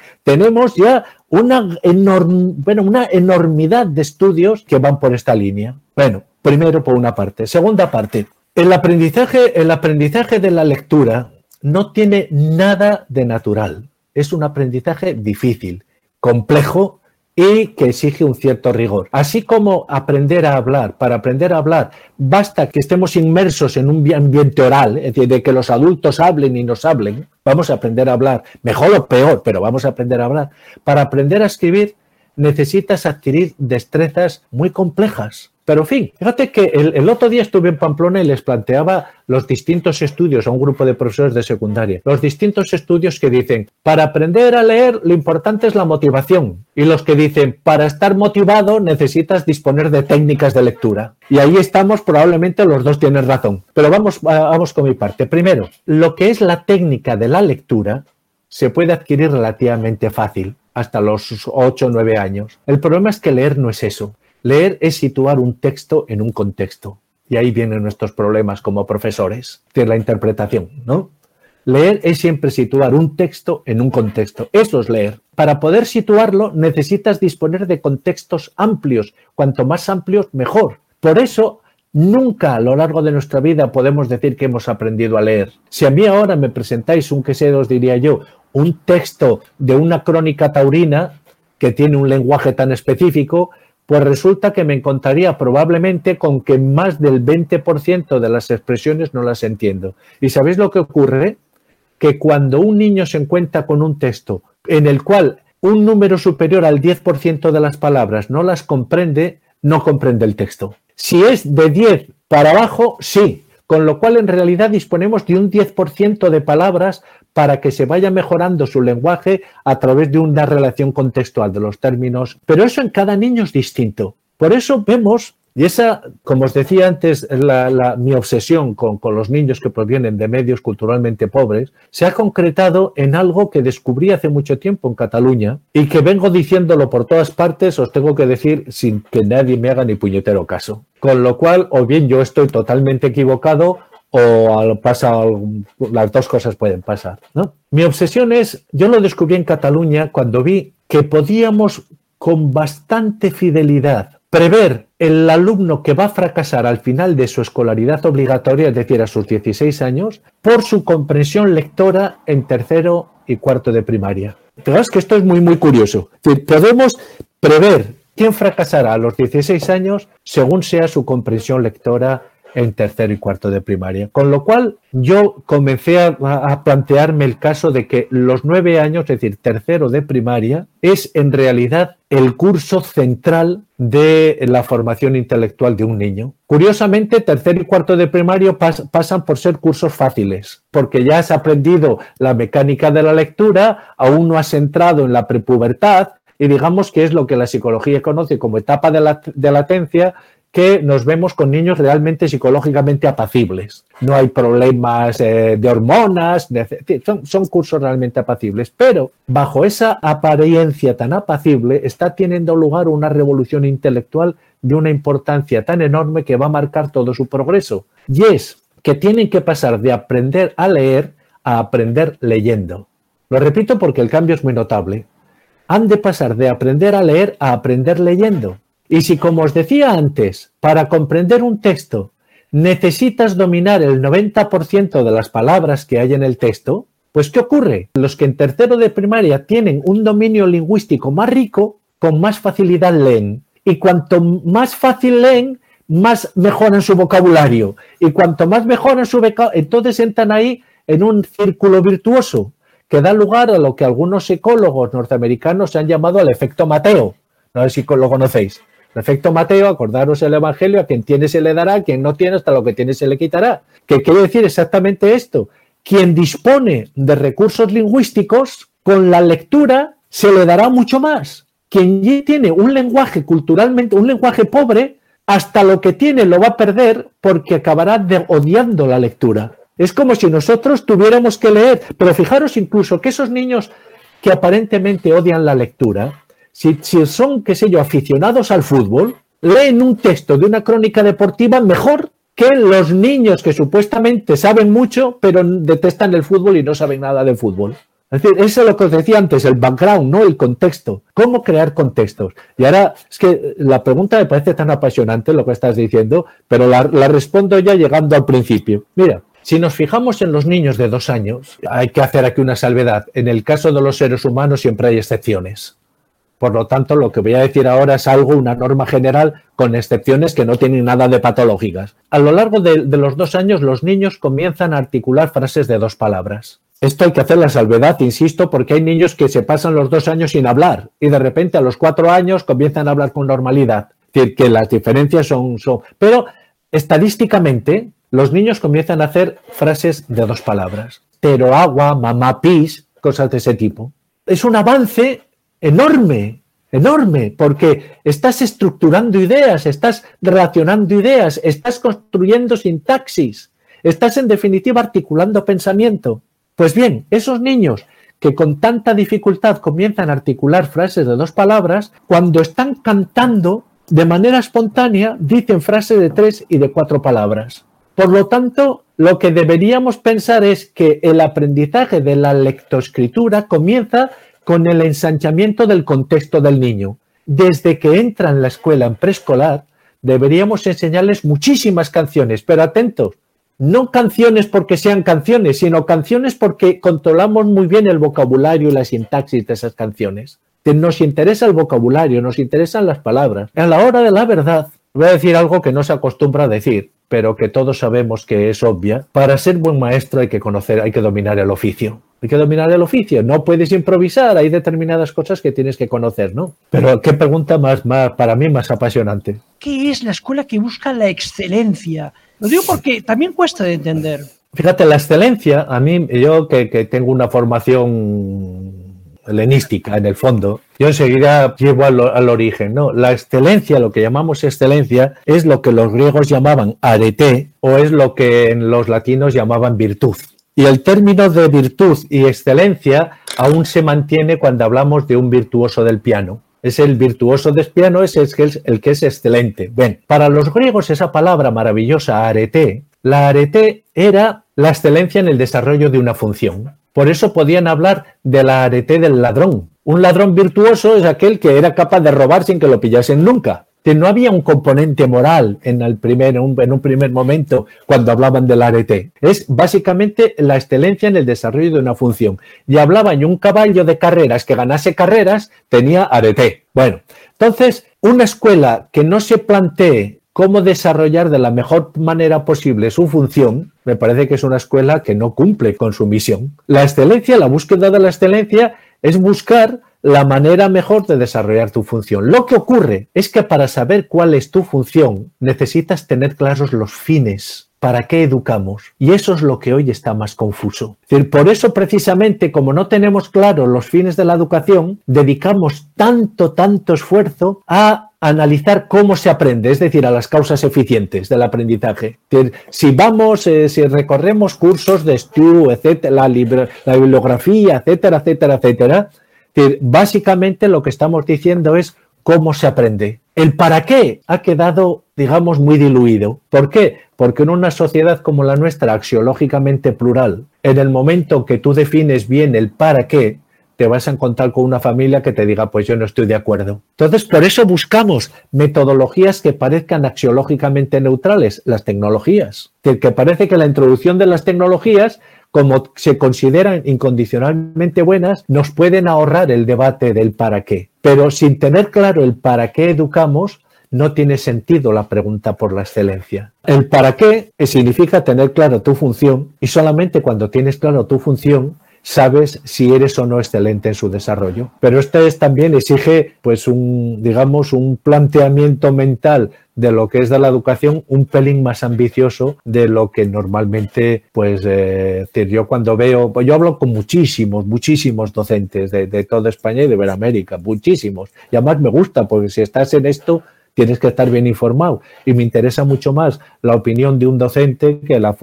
ya una, bueno, una enormidad de estudios que van por esta línea. Bueno, primero por una parte. Segunda parte, el aprendizaje, el aprendizaje de la lectura no tiene nada de natural. Es un aprendizaje difícil, complejo y que exige un cierto rigor. Así como aprender a hablar, para aprender a hablar basta que estemos inmersos en un ambiente oral, es decir, de que los adultos hablen y nos hablen, vamos a aprender a hablar, mejor o peor, pero vamos a aprender a hablar. Para aprender a escribir necesitas adquirir destrezas muy complejas Pero en fin, fíjate que el, otro día estuve en Pamplona y les planteaba los distintos estudios a un grupo de profesores de secundaria, los distintos estudios que dicen, para aprender a leer lo importante es la motivación y los que dicen, para estar motivado necesitas disponer de técnicas de lectura. Y ahí estamos, probablemente los dos tienen razón. Pero vamos, vamos con mi parte. Primero, lo que es la técnica de la lectura se puede adquirir relativamente fácil hasta los 8 o 9 años. El problema es que leer no es eso. Leer es situar un texto en un contexto. Y ahí vienen nuestros problemas como profesores, de la interpretación, ¿no? Leer es siempre situar un texto en un contexto. Eso es leer. Para poder situarlo necesitas disponer de contextos amplios. Cuanto más amplios, mejor. Por eso, nunca a lo largo de nuestra vida podemos decir que hemos aprendido a leer. Si a mí ahora me presentáis un que sé, os diría yo, un texto de una crónica taurina que tiene un lenguaje tan específico, pues resulta que me encontraría probablemente con que más del 20% de las expresiones no las entiendo. ¿Y sabéis lo que ocurre? Que cuando un niño se encuentra con un texto en el cual un número superior al 10% de las palabras no las comprende, no comprende el texto. Si es de 10 para abajo, sí, con lo cual en realidad disponemos de un 10% de palabras para que se vaya mejorando su lenguaje a través de una relación contextual de los términos. Pero eso en cada niño es distinto. Por eso vemos, y esa, como os decía antes, mi obsesión con, los niños que provienen de medios culturalmente pobres, se ha concretado en algo que descubrí hace mucho tiempo en Cataluña y que vengo diciéndolo por todas partes, os tengo que decir sin que nadie me haga ni puñetero caso. Con lo cual, o bien yo estoy totalmente equivocado o pasa, las dos cosas pueden pasar. ¿no? Mi obsesión es, yo lo descubrí en Cataluña cuando vi que podíamos con bastante fidelidad prever el alumno que va a fracasar al final de su escolaridad obligatoria, es decir, a sus 16 años, por su comprensión lectora en tercero y cuarto de primaria. Pero es que esto es muy, muy curioso. podemos prever quién fracasará a los 16 años según sea su comprensión lectora en tercero y cuarto de primaria. Con lo cual yo comencé a, plantearme el caso de que los nueve años, es decir, tercero de primaria, es en realidad el curso central de la formación intelectual de un niño. Curiosamente, tercero y cuarto de primaria pasan por ser cursos fáciles, porque ya has aprendido la mecánica de la lectura, aún no has entrado en la prepubertad, y digamos que es lo que la psicología conoce como etapa de, la, de latencia, que nos vemos con niños realmente psicológicamente apacibles. No hay problemas eh, de hormonas, son, cursos realmente apacibles, pero bajo esa apariencia tan apacible está teniendo lugar una revolución intelectual de una importancia tan enorme que va a marcar todo su progreso. Y es que tienen que pasar de aprender a leer a aprender leyendo. Lo repito porque el cambio es muy notable. Han de pasar de aprender a leer a aprender leyendo. Y si, como os decía antes, para comprender un texto necesitas dominar el 90% de las palabras que hay en el texto, pues ¿qué ocurre? Los que en tercero de primaria tienen un dominio lingüístico más rico, con más facilidad leen. Y cuanto más fácil leen, más mejoran su vocabulario. Y cuanto más mejoran su vocabulario, entonces entran ahí en un círculo virtuoso que da lugar a lo que algunos psicólogos norteamericanos han llamado el efecto Mateo. No sé si lo conocéis. El efecto Mateo, acordaros el Evangelio, a quien tiene se le dará, a quien no tiene hasta lo que tiene se le quitará. ¿Qué quiere decir exactamente esto? Quien dispone de recursos lingüísticos, con la lectura se le dará mucho más. Quien tiene un lenguaje culturalmente, un lenguaje pobre, hasta lo que tiene lo va a perder porque acabará odiando la lectura. Es como si nosotros tuviéramos que leer, pero fijaros incluso que esos niños que aparentemente odian la lectura, si, son, qué sé yo, aficionados al fútbol, leen un texto de una crónica deportiva mejor que los niños que supuestamente saben mucho, pero detestan el fútbol y no saben nada de fútbol. Es decir, eso es lo que os decía antes, el background, no el contexto. ¿Cómo crear contextos? Y ahora, es que la pregunta me parece tan apasionante lo que estás diciendo, pero la, la respondo ya llegando al principio. Mira, si nos fijamos en los niños de dos años, hay que hacer aquí una salvedad. En el caso de los seres humanos siempre hay excepciones. Por lo tanto, lo que voy a decir ahora es algo, una norma general, con excepciones que no tienen nada de patológicas. A lo largo de, los dos años, los niños comienzan a articular frases de dos palabras. Esto hay que hacer la salvedad, insisto, porque hay niños que se pasan los dos años sin hablar y de repente a los cuatro años comienzan a hablar con normalidad. Es decir, que las diferencias son, son... Pero estadísticamente, los niños comienzan a hacer frases de dos palabras. Pero agua, mamá pis, cosas de ese tipo. Es un avance enorme, enorme, porque estás estructurando ideas, estás relacionando ideas, estás construyendo sintaxis, estás en definitiva articulando pensamiento. Pues bien, esos niños que con tanta dificultad comienzan a articular frases de dos palabras, cuando están cantando de manera espontánea, dicen frases de tres y de cuatro palabras. Por lo tanto, lo que deberíamos pensar es que el aprendizaje de la lectoescritura comienza con el ensanchamiento del contexto del niño. Desde que entra en la escuela en preescolar, deberíamos enseñarles muchísimas canciones, pero atentos, no canciones porque sean canciones, sino canciones porque controlamos muy bien el vocabulario y la sintaxis de esas canciones. Nos interesa el vocabulario, nos interesan las palabras. A la hora de la verdad, voy a decir algo que no se acostumbra a decir, pero que todos sabemos que es obvia. Para ser buen maestro hay que conocer, hay que dominar el oficio. Hay que dominar el oficio, no puedes improvisar, hay determinadas cosas que tienes que conocer, ¿no? Pero qué pregunta más, más para mí más apasionante. ¿Qué es la escuela que busca la excelencia? Lo digo porque también cuesta de entender. Fíjate, la excelencia, a mí, yo que, tengo una formación helenística en el fondo, yo enseguida llevo al, al, origen, ¿no? La excelencia, lo que llamamos excelencia, es lo que los griegos llamaban arete o es lo que en los latinos llamaban virtud. Y el término de virtud y excelencia aún se mantiene cuando hablamos de un virtuoso del piano es el virtuoso del piano, es el que es, excelente. Bien, para los griegos esa palabra maravillosa, arete, la arete era la excelencia en el desarrollo de una función. Por eso podían hablar de la arete del ladrón. Un ladrón virtuoso es aquel que era capaz de robar sin que lo pillasen nunca no había un componente moral en, el primer, en un primer momento cuando hablaban del arete. Es básicamente la excelencia en el desarrollo de una función. Y hablaban de un caballo de carreras que ganase carreras tenía arete. Bueno, entonces, una escuela que no se plantee cómo desarrollar de la mejor manera posible su función, me parece que es una escuela que no cumple con su misión. La excelencia, la búsqueda de la excelencia es buscar la manera mejor de desarrollar tu función. Lo que ocurre es que para saber cuál es tu función necesitas tener claros los fines. ¿Para qué educamos? Y eso es lo que hoy está más confuso. Por eso precisamente, como no tenemos claros los fines de la educación, dedicamos tanto, tanto esfuerzo a analizar cómo se aprende, es decir, a las causas eficientes del aprendizaje. Si vamos, eh, si recorremos cursos de estudio, etcétera, la, la bibliografía, etcétera, etcétera, etcétera, básicamente lo que estamos diciendo es cómo se aprende. El para qué ha quedado, digamos, muy diluido. ¿Por qué? Porque en una sociedad como la nuestra, axiológicamente plural, en el momento que tú defines bien el para qué, te vas a encontrar con una familia que te diga, pues yo no estoy de acuerdo. Entonces, por eso buscamos metodologías que parezcan axiológicamente neutrales, las tecnologías. Que parece que la introducción de las tecnologías como se consideran incondicionalmente buenas, nos pueden ahorrar el debate del para qué. Pero sin tener claro el para qué educamos, no tiene sentido la pregunta por la excelencia. El para qué significa tener claro tu función y solamente cuando tienes claro tu función sabes si eres o no excelente en su desarrollo. Pero esto es, también exige, pues, un, digamos, un planteamiento mental de lo que es de la educación un pelín más ambicioso de lo que normalmente, pues, eh, yo cuando veo, pues yo hablo con muchísimos, muchísimos docentes de, de toda España y de Iberoamérica, muchísimos. Y además me gusta, porque si estás en esto, tienes que estar bien informado. Y me interesa mucho más la opinión de un docente que, la,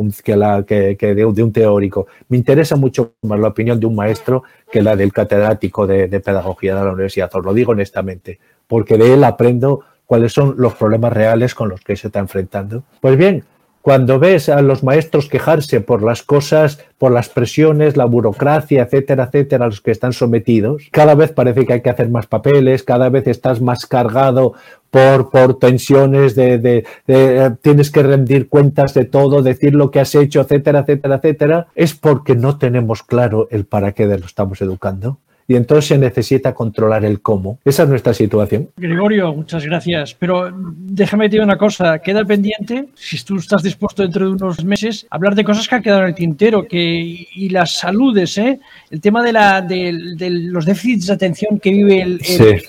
que, de, un teórico. Me interesa mucho más la opinión de un maestro que la del catedrático de, de pedagogía de la universidad. Os lo digo honestamente, porque de él aprendo cuáles son los problemas reales con los que se está enfrentando. Pues bien, cuando ves a los maestros quejarse por las cosas, por las presiones, la burocracia, etcétera, etcétera, a los que están sometidos, cada vez parece que hay que hacer más papeles, cada vez estás más cargado por, por tensiones de, de, de, tienes que rendir cuentas de todo, decir lo que has hecho, etcétera, etcétera, etcétera, es porque no tenemos claro el para qué de lo estamos educando. Y entonces se necesita controlar el cómo. Esa es nuestra situación. Gregorio, muchas gracias. Pero déjame decir una cosa, queda pendiente, si tú estás dispuesto dentro de unos meses, hablar de cosas que han quedado en el tintero que, y las saludes, ¿eh? el tema de, la, de, los déficits de atención que vive el,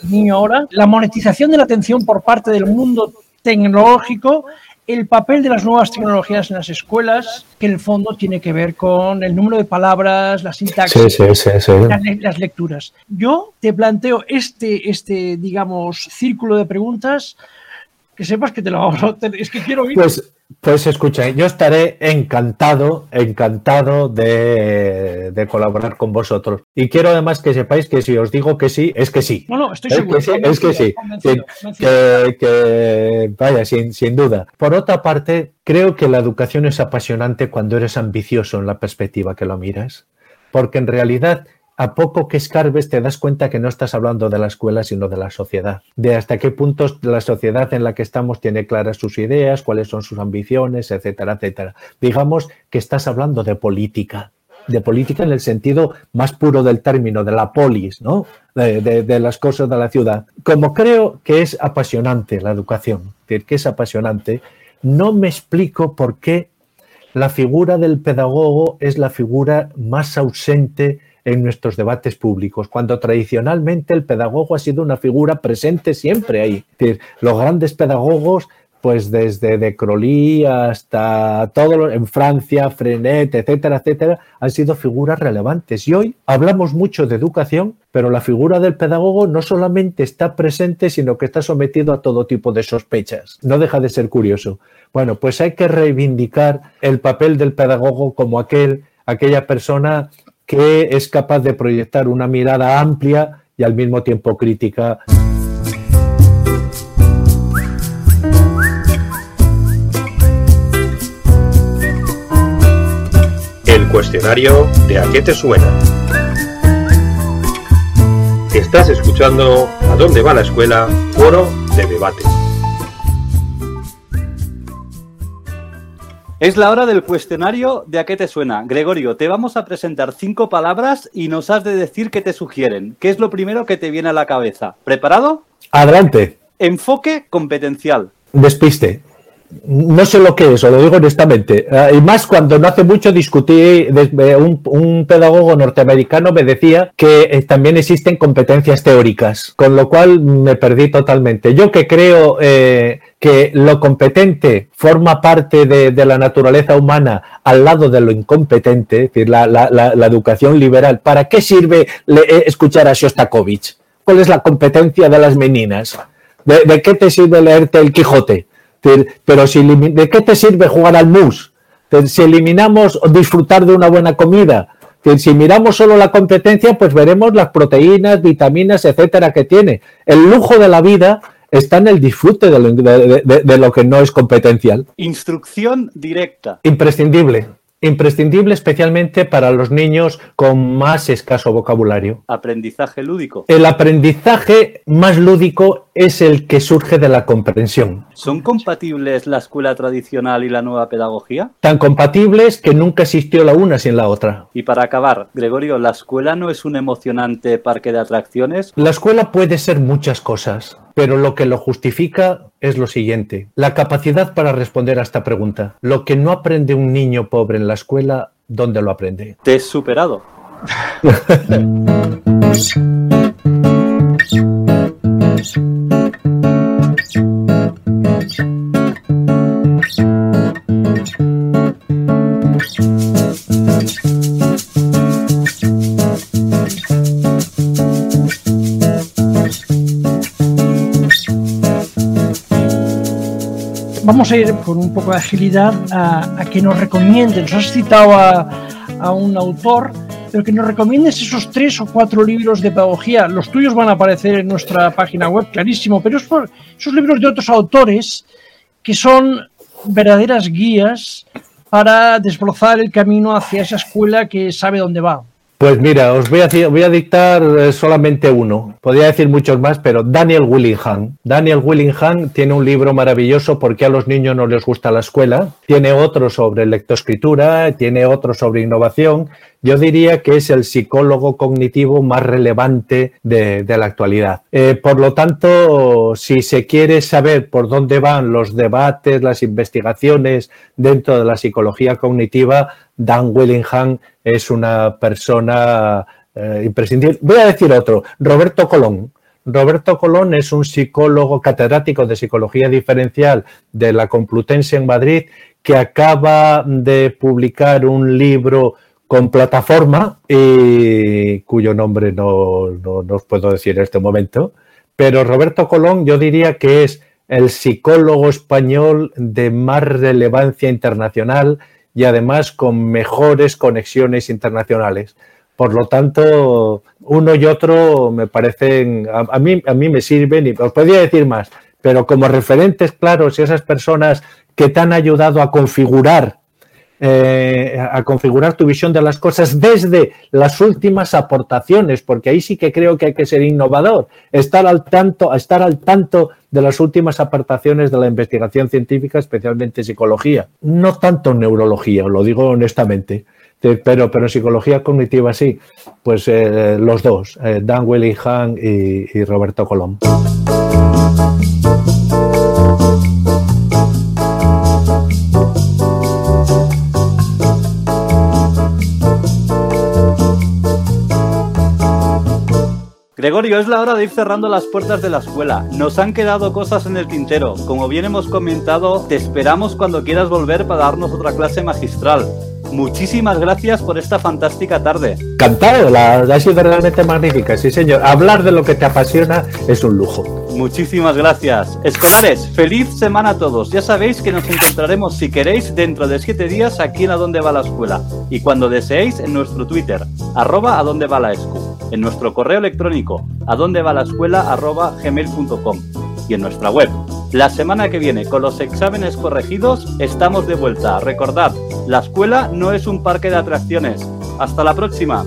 niño ahora, la monetización de la atención por parte del mundo tecnológico el papel de las nuevas tecnologías en las escuelas, que en el fondo tiene que ver con el número de palabras, la sintaxis, las, lecturas. Yo te planteo este, este, digamos, círculo de preguntas que sepas que te lo vamos a Es que quiero oír. Pues, pues escucha, yo estaré encantado, encantado de, colaborar con vosotros. Y quiero además que sepáis que si os digo que sí, es que sí. No, no, estoy seguro. es que sí. Que, vaya, sin, sin duda. Por otra parte, creo que la educación es apasionante cuando eres ambicioso en la perspectiva que lo miras. Porque en realidad a poco que escarbes te das cuenta que no estás hablando de la escuela, sino de la sociedad. De hasta qué punto la sociedad en la que estamos tiene claras sus ideas, cuáles son sus ambiciones, etcétera, etcétera. Digamos que estás hablando de política, de política en el sentido más puro del término, de la polis, ¿no? De, las cosas de la ciudad. Como creo que es apasionante la educación, que es apasionante, no me explico por qué la figura del pedagogo es la figura más ausente en nuestros debates públicos, cuando tradicionalmente el pedagogo ha sido una figura presente siempre ahí. los grandes pedagogos pues desde De Crolí hasta todo en Francia, Frenet, etcétera, etcétera, han sido figuras relevantes. Y hoy hablamos mucho de educación, pero la figura del pedagogo no solamente está presente, sino que está sometido a todo tipo de sospechas. No deja de ser curioso. Bueno, pues hay que reivindicar el papel del pedagogo como aquel, aquella persona que es capaz de proyectar una mirada amplia y al mismo tiempo crítica. El cuestionario de a qué te suena. Estás escuchando A dónde va la escuela, foro de debate. Es la hora del cuestionario de a qué te suena. Gregorio, te vamos a presentar cinco palabras y nos has de decir qué te sugieren. ¿Qué es lo primero que te viene a la cabeza? ¿Preparado? Adelante. Enfoque competencial. Despiste. No sé lo que es, lo digo honestamente. Ah, y más cuando no hace mucho discutí, un, pedagogo norteamericano me decía que eh, también existen competencias teóricas, con lo cual me perdí totalmente. Yo que creo eh, que lo competente forma parte de, la naturaleza humana al lado de lo incompetente, es decir, la, educación liberal, ¿para qué sirve eh, escuchar a Shostakovich? ¿Cuál es la competencia de las meninas? ¿De, qué te sirve leerte el Quijote? Pero si, ¿de qué te sirve jugar al mus? Si eliminamos disfrutar de una buena comida, si miramos solo la competencia, pues veremos las proteínas, vitaminas, etcétera, que tiene. El lujo de la vida está en el disfrute de lo, que no es competencial. Instrucción directa. Imprescindible. Imprescindible especialmente para los niños con más escaso vocabulario. Aprendizaje lúdico. El aprendizaje más lúdico es el que surge de la comprensión. ¿Son compatibles la escuela tradicional y la nueva pedagogía? Tan compatibles que nunca existió la una sin la otra. Y para acabar, Gregorio, ¿la escuela no es un emocionante parque de atracciones? La escuela puede ser muchas cosas pero lo que lo justifica es lo siguiente, la capacidad para responder a esta pregunta. Lo que no aprende un niño pobre en la escuela, ¿dónde lo aprende? Te he superado. vamos a ir con un poco de agilidad a, que nos recomienden. Nos has citado a, un autor, pero que nos recomiendes esos tres o cuatro libros de pedagogía. Los tuyos van a aparecer en nuestra página web, clarísimo, pero esos libros de otros autores que son verdaderas guías para desbrozar el camino hacia esa escuela que sabe dónde va. Pues mira, os voy a, dictar eh, solamente uno. Podría decir muchos más, pero Daniel Willingham. Daniel Willingham tiene un libro maravilloso porque a los niños no les gusta la escuela. Tiene otro sobre lectoescritura, tiene otro sobre innovación yo diría que es el psicólogo cognitivo más relevante de, la actualidad. Eh, por lo tanto, si se quiere saber por dónde van los debates, las investigaciones dentro de la psicología cognitiva, Dan Willingham es una persona eh, imprescindible. Voy a decir otro, Roberto Colón. Roberto Colón es un psicólogo catedrático de psicología diferencial de la Complutense en Madrid que acaba de publicar un libro con plataforma y cuyo nombre no, no, os puedo decir en este momento, pero Roberto Colón yo diría que es el psicólogo español de más relevancia internacional y además con mejores conexiones internacionales. Por lo tanto, uno y otro me parecen, a, mí, a mí me sirven y os podría decir más, pero como referentes claros y esas personas que te han ayudado a configurar eh, a configurar tu visión de las cosas desde las últimas aportaciones, porque ahí sí que creo que hay que ser innovador, estar al tanto, estar al tanto de las últimas aportaciones de la investigación científica, especialmente psicología, no tanto neurología, lo digo honestamente. Pero, pero psicología cognitiva sí, pues eh, los dos, eh, Dan Willingham y, y Roberto Colón. Gregorio, es la hora de ir cerrando las puertas de la escuela. Nos han quedado cosas en el tintero. Como bien hemos comentado, te esperamos cuando quieras volver para darnos otra clase magistral. Muchísimas gracias por esta fantástica tarde. Encantado, la ha sido realmente magnífica, sí señor. Hablar de lo que te apasiona es un lujo. Muchísimas gracias. Escolares, feliz semana a todos. Ya sabéis que nos encontraremos si queréis dentro de siete días aquí en A Dónde Va la Escuela y cuando deseéis en nuestro Twitter, arroba va la escu en nuestro correo electrónico a dónde va la escuela arroba gmail.com y en nuestra web. La semana que viene, con los exámenes corregidos, estamos de vuelta. Recordad, la escuela no es un parque de atracciones. Hasta la próxima.